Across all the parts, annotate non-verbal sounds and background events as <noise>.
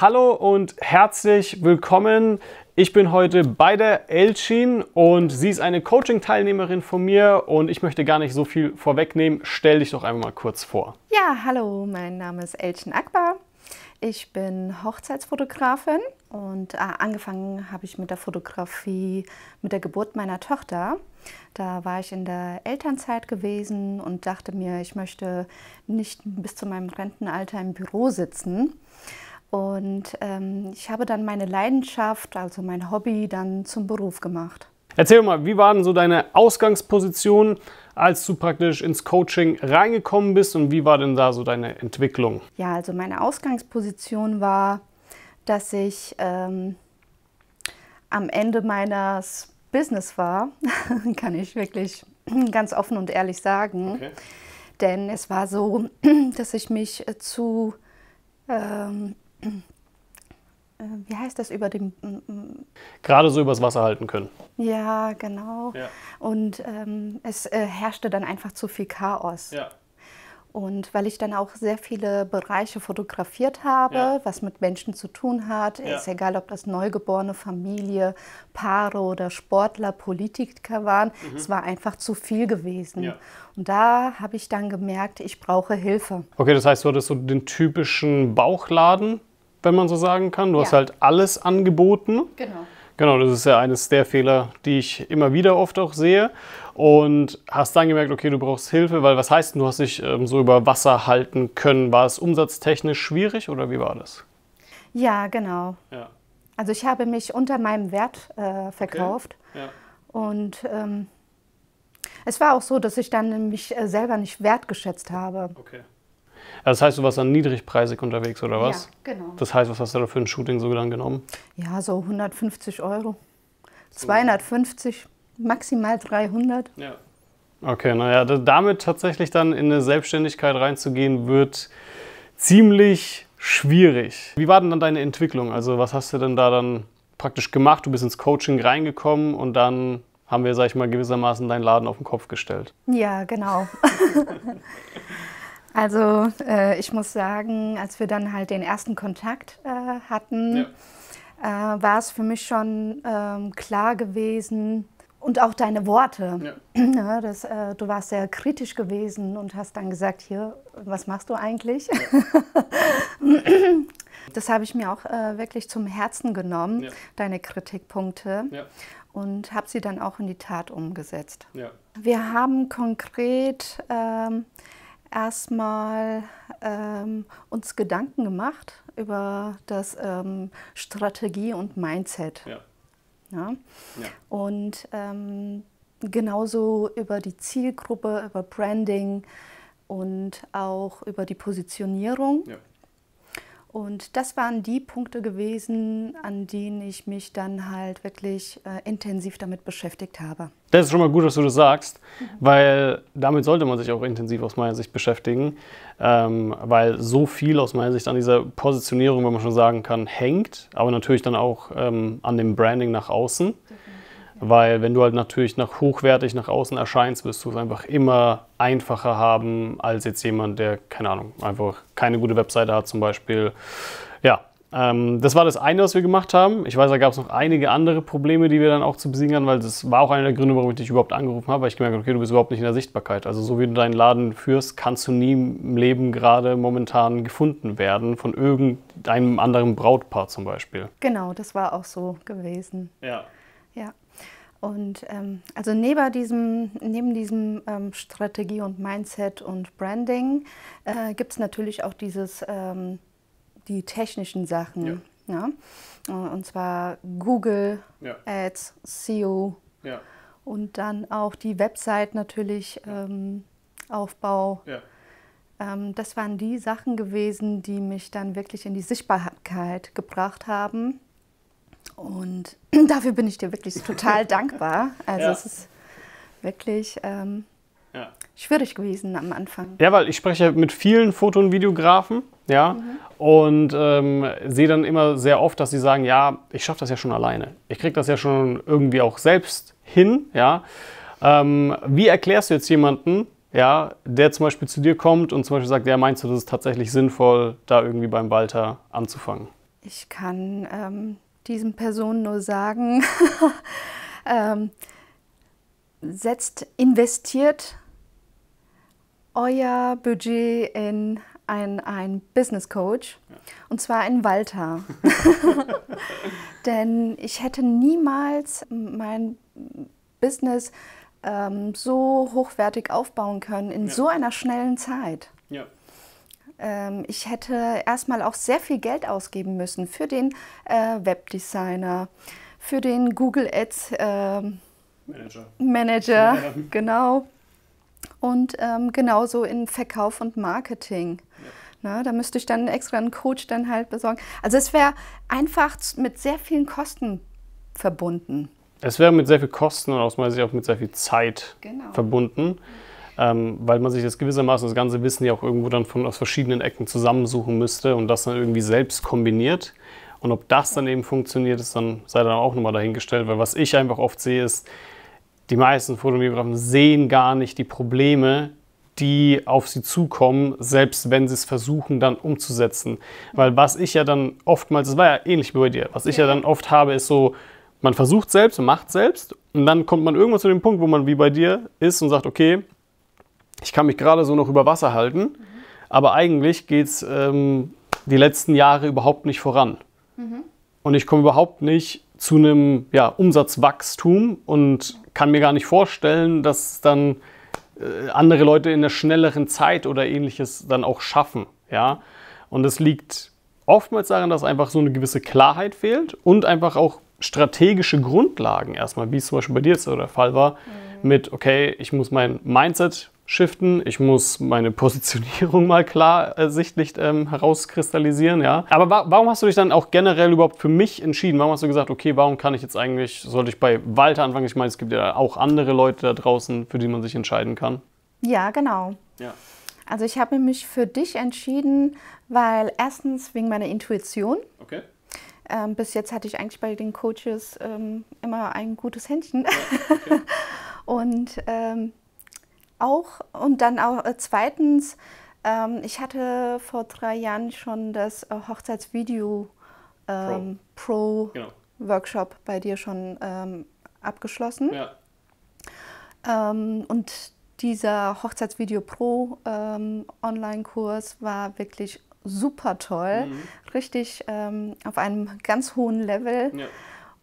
Hallo und herzlich willkommen. Ich bin heute bei der Elchin und sie ist eine Coaching-Teilnehmerin von mir und ich möchte gar nicht so viel vorwegnehmen. Stell dich doch einmal mal kurz vor. Ja, hallo, mein Name ist Elchin Akbar. Ich bin Hochzeitsfotografin und äh, angefangen habe ich mit der Fotografie mit der Geburt meiner Tochter. Da war ich in der Elternzeit gewesen und dachte mir, ich möchte nicht bis zu meinem Rentenalter im Büro sitzen und ähm, ich habe dann meine Leidenschaft, also mein Hobby, dann zum Beruf gemacht. Erzähl mal, wie war denn so deine Ausgangsposition, als du praktisch ins Coaching reingekommen bist und wie war denn da so deine Entwicklung? Ja, also meine Ausgangsposition war, dass ich ähm, am Ende meines Business war, <laughs> kann ich wirklich ganz offen und ehrlich sagen. Okay. Denn es war so, <clears throat> dass ich mich zu ähm, äh, wie heißt das über dem. Gerade so übers Wasser halten können. Ja, genau. Ja. Und ähm, es äh, herrschte dann einfach zu viel Chaos. Ja. Und weil ich dann auch sehr viele Bereiche fotografiert habe, ja. was mit Menschen zu tun hat, ja. ist egal, ob das neugeborene Familie, Paare oder Sportler, Politiker waren, mhm. es war einfach zu viel gewesen. Ja. Und da habe ich dann gemerkt, ich brauche Hilfe. Okay, das heißt, du hattest so den typischen Bauchladen, wenn man so sagen kann. Du hast halt alles angeboten. Genau. Genau, das ist ja eines der Fehler, die ich immer wieder oft auch sehe. Und hast dann gemerkt, okay, du brauchst Hilfe, weil was heißt, du hast dich ähm, so über Wasser halten können? War es umsatztechnisch schwierig oder wie war das? Ja, genau. Ja. Also ich habe mich unter meinem Wert äh, verkauft. Okay. Ja. Und ähm, es war auch so, dass ich dann mich äh, selber nicht wertgeschätzt habe. Okay. Das heißt, du warst dann niedrigpreisig unterwegs oder was? Ja, genau. Das heißt, was hast du da für ein Shooting so dann genommen? Ja, so 150 Euro. 250, maximal 300. Ja. Okay, naja, damit tatsächlich dann in eine Selbstständigkeit reinzugehen, wird ziemlich schwierig. Wie war denn dann deine Entwicklung? Also, was hast du denn da dann praktisch gemacht? Du bist ins Coaching reingekommen und dann haben wir, sag ich mal, gewissermaßen deinen Laden auf den Kopf gestellt. Ja, genau. <laughs> <laughs> Also äh, ich muss sagen, als wir dann halt den ersten Kontakt äh, hatten, ja. äh, war es für mich schon ähm, klar gewesen und auch deine Worte. Ja. ja <clears throat> das, äh, du warst sehr kritisch gewesen und hast dann gesagt, hier, was machst du eigentlich? Ja. <laughs> das habe ich mir auch äh, wirklich zum Herzen genommen, deine Kritikpunkte. Und habe sie dann auch in die Tat umgesetzt. Wir haben konkret ähm, erstmal ähm, uns Gedanken gemacht über das ähm, Strategie und Mindset. Ja. Ja? ja. Und ähm, genauso über die Zielgruppe, über Branding und auch über die Positionierung. Ja. Und das waren die Punkte gewesen, an denen ich mich dann halt wirklich äh, intensiv damit beschäftigt habe. Das ist schon mal gut, dass du das sagst, mhm. weil damit sollte man sich auch intensiv aus meiner Sicht beschäftigen, ähm, weil so viel aus meiner Sicht an dieser Positionierung, wenn man schon sagen kann, hängt, aber natürlich dann auch ähm, an dem Branding nach außen. Mhm. Weil wenn du halt natürlich nach hochwertig nach außen erscheinst, wirst du es einfach immer einfacher haben als jetzt jemand, der, keine Ahnung, einfach keine gute Webseite hat zum Beispiel. Ja, ähm, das war das eine, was wir gemacht haben. Ich weiß, da gab es noch einige andere Probleme, die wir dann auch zu besiegen hatten, weil das war auch einer der Gründe, warum ich dich überhaupt angerufen habe, weil ich gemerkt habe, okay, du bist überhaupt nicht in der Sichtbarkeit. Also so wie du deinen Laden führst, kannst du nie im Leben gerade momentan gefunden werden von irgendeinem anderen Brautpaar zum Beispiel. Genau, das war auch so gewesen. Ja. Ja. Und ähm, also neben diesem, neben diesem ähm, Strategie und Mindset und Branding äh, gibt es natürlich auch dieses, ähm, die technischen Sachen. Ja. ja. Und zwar Google ja. Ads, SEO ja. und dann auch die Website natürlich ähm, Aufbau. Ähm, das waren die Sachen gewesen, die mich dann wirklich in die Sichtbarkeit gebracht haben. Und <clears throat> dafür bin ich dir wirklich total <laughs> dankbar. Also ja. es ist wirklich ähm, ja. schwierig gewesen am Anfang. Ja, weil ich spreche mit vielen Foto- und Videografen, ja, mhm. und ähm, sehe dann immer sehr oft, dass sie sagen, ja, ich schaffe das ja schon alleine. Ich kriege das ja schon irgendwie auch selbst hin, ja. Ähm, wie erklärst du jetzt jemanden, ja, der zum Beispiel zu dir kommt und zum Beispiel sagt, ja, meinst du, das ist tatsächlich sinnvoll, da irgendwie beim Walter anzufangen? Ich kann ähm, diesen Personen nur sagen, <laughs> ähm, setzt, investiert euer Budget in ein, ein Business Coach ja. und zwar in Walter. <laughs> Denn ich hätte niemals mein Business ähm, so hochwertig aufbauen können in ja. so einer schnellen Zeit. Ja. Ähm, ich hätte erstmal auch sehr viel Geld ausgeben müssen für den äh, Webdesigner, für den Google Ads äh, Manager. Manager, <laughs> genau. Und ähm, genauso in Verkauf und Marketing. Ja. Na, da müsste ich dann extra einen Coach dann halt besorgen. Also es wäre einfach mit sehr vielen Kosten verbunden. Es wäre mit sehr viel Kosten und aus meiner Sicht auch mit sehr viel Zeit genau. verbunden, ähm, weil man sich das gewissermaßen das ganze Wissen ja auch irgendwo dann von aus verschiedenen Ecken zusammensuchen müsste und das dann irgendwie selbst kombiniert. Und ob das dann eben funktioniert, ist dann sei dann auch nochmal dahingestellt, weil was ich einfach oft sehe, ist, die meisten Fotografen sehen gar nicht die Probleme, die auf sie zukommen, selbst wenn sie es versuchen dann umzusetzen. Weil was ich ja dann oftmals, das war ja ähnlich wie bei dir, was ich ja dann oft habe, ist so, man versucht selbst und macht selbst und dann kommt man irgendwann zu dem Punkt, wo man wie bei dir ist und sagt, okay, ich kann mich gerade so noch über Wasser halten, mhm. aber eigentlich geht es ähm, die letzten Jahre überhaupt nicht voran. Mhm. Und ich komme überhaupt nicht zu einem ja, Umsatzwachstum und kann mir gar nicht vorstellen, dass dann äh, andere Leute in einer schnelleren Zeit oder ähnliches dann auch schaffen. Ja? Und es liegt oftmals daran, dass einfach so eine gewisse Klarheit fehlt und einfach auch strategische Grundlagen erstmal, wie es zum Beispiel bei dir jetzt der Fall war, mhm. mit, okay, ich muss mein Mindset shiften, ich muss meine Positionierung <laughs> mal klar ersichtlich ähm, herauskristallisieren, ja. Aber wa warum hast du dich dann auch generell überhaupt für mich entschieden? Warum hast du gesagt, okay, warum kann ich jetzt eigentlich, sollte ich bei Walter anfangen? Ich meine, es gibt ja auch andere Leute da draußen, für die man sich entscheiden kann. Ja, genau. Ja. Also ich habe mich für dich entschieden, weil erstens wegen meiner Intuition. Okay. Ähm, bis jetzt hatte ich eigentlich bei den Coaches ähm, immer ein gutes Händchen. Ja, okay. <laughs> und ähm, auch, und dann auch äh, zweitens, ähm, ich hatte vor drei Jahren schon das äh, Hochzeitsvideo ähm, Pro, Pro genau. Workshop bei dir schon ähm, abgeschlossen. Ja. und dieser Hochzeitsvideo Pro Online-Kurs war wirklich super toll, mhm. richtig ähm, auf einem ganz hohen Level. Ja.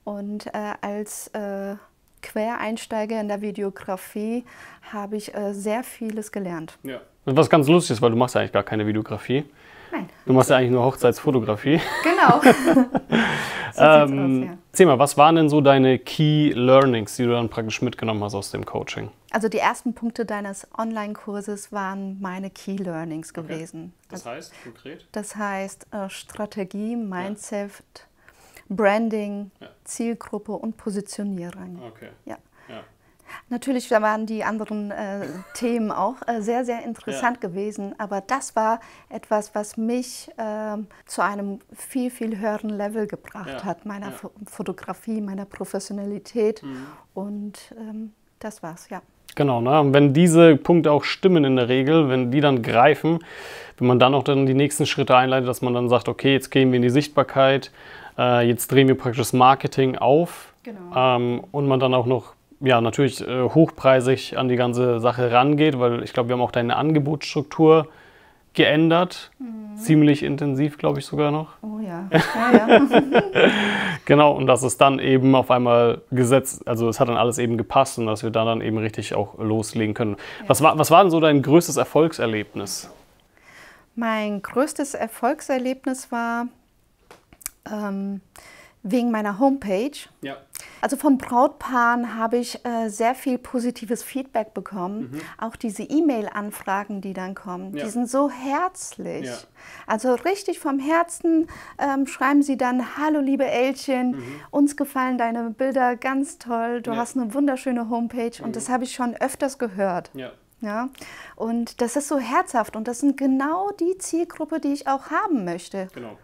Und äh, als äh, Quereinsteiger in der Videografie habe ich äh, sehr vieles gelernt. Ja. Was ganz lustig ist, weil du machst ja eigentlich gar keine Videografie. Nein. Du machst ja eigentlich nur Hochzeitsfotografie. Genau. <laughs> so ähm, aus, ja. Erzähl mal, was waren denn so deine Key Learnings, die du dann praktisch mitgenommen hast aus dem Coaching? Also die ersten Punkte deines Online-Kurses waren meine Key Learnings gewesen. Okay. Das heißt konkret? Das heißt äh, Strategie, Mindset, ja. Branding, ja. Zielgruppe und Positionierung. Okay. Ja. Natürlich waren die anderen äh, Themen auch äh, sehr, sehr interessant ja. gewesen, aber das war etwas, was mich äh, zu einem viel, viel höheren Level gebracht ja. hat, meiner ja. Fotografie, meiner Professionalität mhm. und ähm, das war's, ja. Genau, ne? Und wenn diese Punkte auch stimmen in der Regel, wenn die dann greifen, wenn man dann auch dann die nächsten Schritte einleitet, dass man dann sagt, okay, jetzt gehen wir in die Sichtbarkeit, äh, jetzt drehen wir praktisch das Marketing auf genau. ähm, und man dann auch noch ja, natürlich äh, hochpreisig an die ganze Sache rangeht, weil ich glaube, wir haben auch deine Angebotsstruktur geändert. Mhm. Ziemlich intensiv, glaube ich sogar noch. Oh ja. ja, ja. <laughs> <laughs> genau, und dass es dann eben auf einmal gesetzt, also es hat dann alles eben gepasst und dass wir da dann eben richtig auch loslegen können. Ja. Was, war, was war denn so dein größtes Erfolgserlebnis? Mein größtes Erfolgserlebnis war ähm, wegen meiner Homepage. Ja. Also von Brautpaaren habe ich äh, sehr viel positives Feedback bekommen. Mhm. Auch diese E-Mail-Anfragen, die dann kommen, ja. die sind so herzlich. Ja. Also richtig vom Herzen ähm, schreiben sie dann, hallo liebe Elchen, mhm. uns gefallen deine Bilder ganz toll, du ja. hast eine wunderschöne Homepage mhm. und das habe ich schon öfters gehört. Ja. Ja, und das ist so herzhaft und das sind genau die Zielgruppe, die ich auch haben möchte. Genau.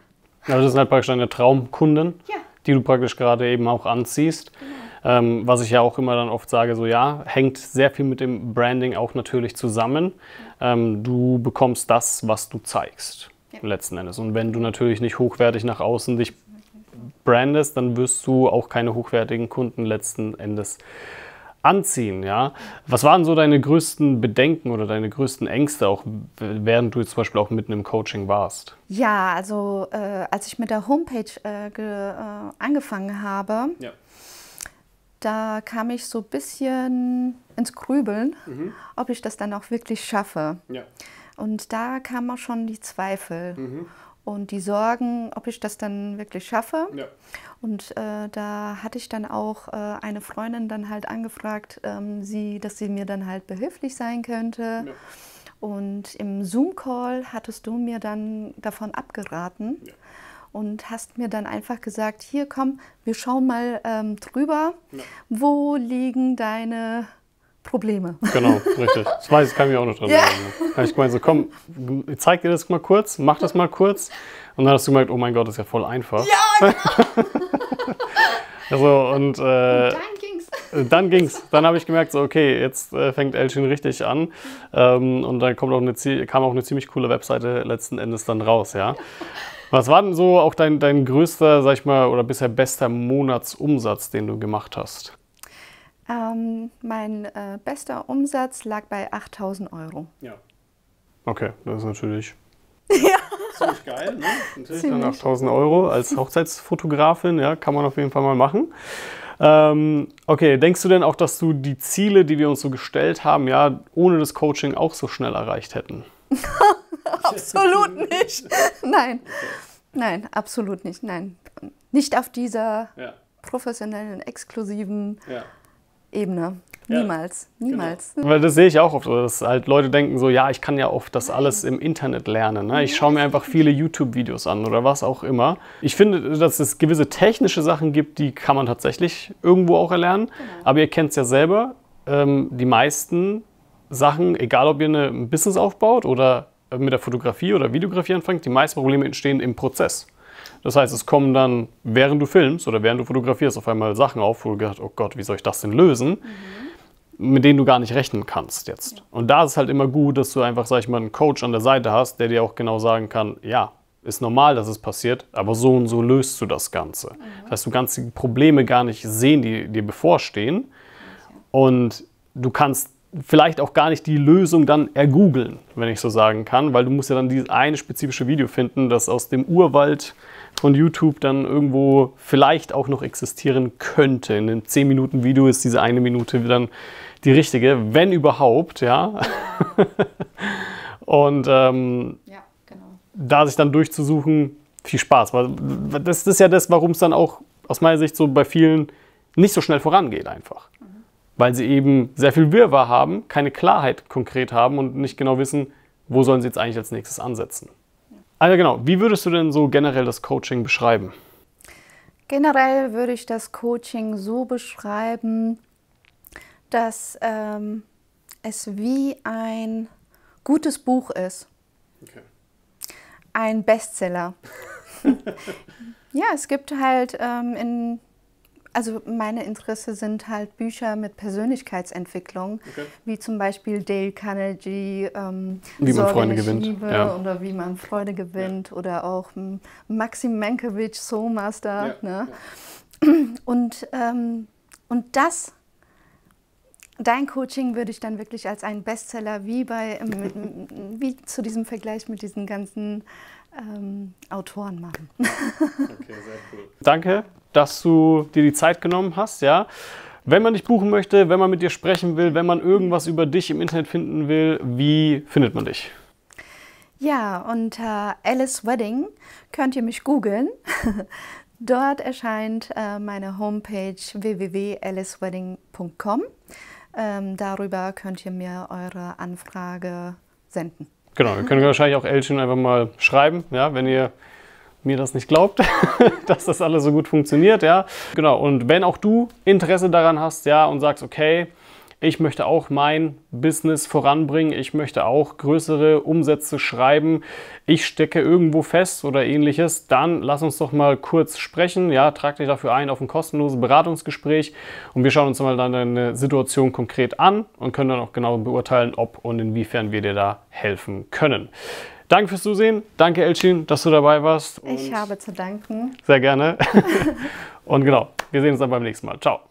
Also das sind halt praktisch deine Traumkunden. Ja die du praktisch gerade eben auch anziehst. Genau. Ähm, was ich ja auch immer dann oft sage, so ja, hängt sehr viel mit dem Branding auch natürlich zusammen. Ähm, du bekommst das, was du zeigst. ja. letzten Endes. Und wenn du natürlich nicht hochwertig nach außen dich brandest, dann wirst du auch keine hochwertigen Kunden letzten Endes anziehen. Ja? Was waren so deine größten Bedenken oder deine größten Ängste, auch während du zum Beispiel auch mitten im Coaching warst? Ja, also äh, als ich mit der Homepage äh, äh, angefangen habe, ja. da kam ich so ein bisschen ins Grübeln, mhm. ob ich das dann auch wirklich schaffe. Ja. Und da kamen auch schon die Zweifel. Mhm und die Sorgen, ob ich das dann wirklich schaffe. Ja. Und äh, da hatte ich dann auch äh, eine Freundin dann halt angefragt, ähm, sie, dass sie mir dann halt behilflich sein könnte. Ja. Und im Zoom-Call hattest du mir dann davon abgeraten ja. und hast mir dann einfach gesagt, hier komm, wir schauen mal ähm, drüber, wo liegen deine Probleme. <laughs> Genau, richtig. Das weiß ich, kann ich mich auch noch dran erinnern. Da ich gemeint, so komm, ich zeig dir das mal kurz, mach das mal kurz. Und dann hast du gemerkt, oh mein Gott, das ist ja voll einfach. Ja, genau. <laughs> also, und, äh, und dann ging's. Dann ging's. Dann habe ich gemerkt, so, okay, jetzt äh, fängt Elchin richtig an. Ähm, und dann kommt auch eine, kam auch eine ziemlich coole Webseite letzten Endes dann raus, ja. Was war denn so auch dein, dein größter, sag ich mal, oder bisher bester Monatsumsatz, den du gemacht hast? Ähm, mein äh, bester Umsatz lag bei 8000 Euro. Ja. Okay, das ist natürlich <laughs> ja. ziemlich geil. Ne? Natürlich ziemlich. dann 8000 Euro als Hochzeitsfotografin, ja, kann man auf jeden Fall mal machen. Ähm, okay, denkst du denn auch, dass du die Ziele, die wir uns so gestellt haben, ja, ohne das Coaching auch so schnell erreicht hätten? <laughs> <laughs> absolut nicht. Nein. Nein, absolut nicht. Nein. Nicht auf dieser ja. professionellen, exklusiven ja. Ebene. Niemals, ja, niemals. Genau. Weil das sehe ich auch oft, dass halt Leute denken so, ja, ich kann ja oft das alles im Internet lernen. Ne? Ich schaue mir einfach viele YouTube-Videos an oder was auch immer. Ich finde, dass es gewisse technische Sachen gibt, die kann man tatsächlich irgendwo auch erlernen. Genau. Aber ihr kennt es ja selber, ähm, die meisten Sachen, egal ob ihr eine, ein Business aufbaut oder mit der Fotografie oder Videografie anfangt, die meisten Probleme entstehen im Prozess. Das heißt, es kommen dann, während du filmst oder während du fotografierst, auf einmal Sachen auf, wo du gedacht, oh Gott, wie soll ich das denn lösen? Mhm. Mit denen du gar nicht rechnen kannst jetzt. Und da ist es halt immer gut, dass du einfach, sag ich mal, einen Coach an der Seite hast, der dir auch genau sagen kann, ja, ist normal, dass es passiert, aber so und so löst du das Ganze. Mhm. Das heißt, du kannst die Probleme gar nicht sehen, die dir bevorstehen. Und du kannst vielleicht auch gar nicht die Lösung dann ergoogeln, wenn ich so sagen kann, weil du musst ja dann dieses eine spezifische Video finden, das aus dem Urwald von YouTube dann irgendwo vielleicht auch noch existieren könnte. In einem 10 Minuten Video ist diese eine Minute dann die richtige, wenn überhaupt, ja. <laughs> Und ähm, ja, genau. da sich dann durchzusuchen, viel Spaß. Weil das ist ja das, warum es dann auch aus meiner Sicht so bei vielen nicht so schnell vorangeht einfach. Mhm. Weil sie eben sehr viel Wirrwarr haben, keine Klarheit konkret haben und nicht genau wissen, wo sollen sie jetzt eigentlich als nächstes ansetzen. Also genau, wie würdest du denn so generell das Coaching beschreiben? Generell würde ich das Coaching so beschreiben, dass ähm, es wie ein gutes Buch ist. Okay. Ein Bestseller. <laughs> ja, es gibt halt ähm, in also meine Interesse sind halt Bücher mit Persönlichkeitsentwicklung, okay. wie zum Beispiel Dale Carnegie, ähm, wie man Freunde gewinnt, ja. oder wie man Freude gewinnt, ja. oder auch Maxim Mankiewicz, Soulmaster. Ja. Ne? Und, ähm, und das, dein Coaching würde ich dann wirklich als einen Bestseller, wie bei, <laughs> wie zu diesem Vergleich mit diesen ganzen ähm, Autoren machen. <laughs> okay, sehr cool. Danke dass du dir die Zeit genommen hast. Ja? Wenn man dich buchen möchte, wenn man mit dir sprechen will, wenn man irgendwas über dich im Internet finden will, wie findet man dich? Ja, unter Alice Wedding könnt ihr mich googeln. <laughs> Dort erscheint äh, meine Homepage www.alicewedding.com. Ähm, darüber könnt ihr mir eure Anfrage senden. Genau, ihr könnt <laughs> wahrscheinlich auch Elchin einfach mal schreiben, ja, wenn ihr mir das nicht glaubt, <laughs> dass das alles so gut funktioniert, ja. Genau, und wenn auch du Interesse daran hast, ja, und sagst, okay, ich möchte auch mein Business voranbringen, ich möchte auch größere Umsätze schreiben, ich stecke irgendwo fest oder ähnliches, dann lass uns doch mal kurz sprechen. Ja, trag dich dafür ein auf ein kostenloses Beratungsgespräch und wir schauen uns mal dann deine Situation konkret an und können dann auch genau beurteilen, ob und inwiefern wir dir da helfen können. Danke fürs Zusehen. Danke, Elchin, dass du dabei warst. ich habe zu danken. Sehr gerne. <laughs> Und genau, wir sehen uns dann beim nächsten Mal. Ciao.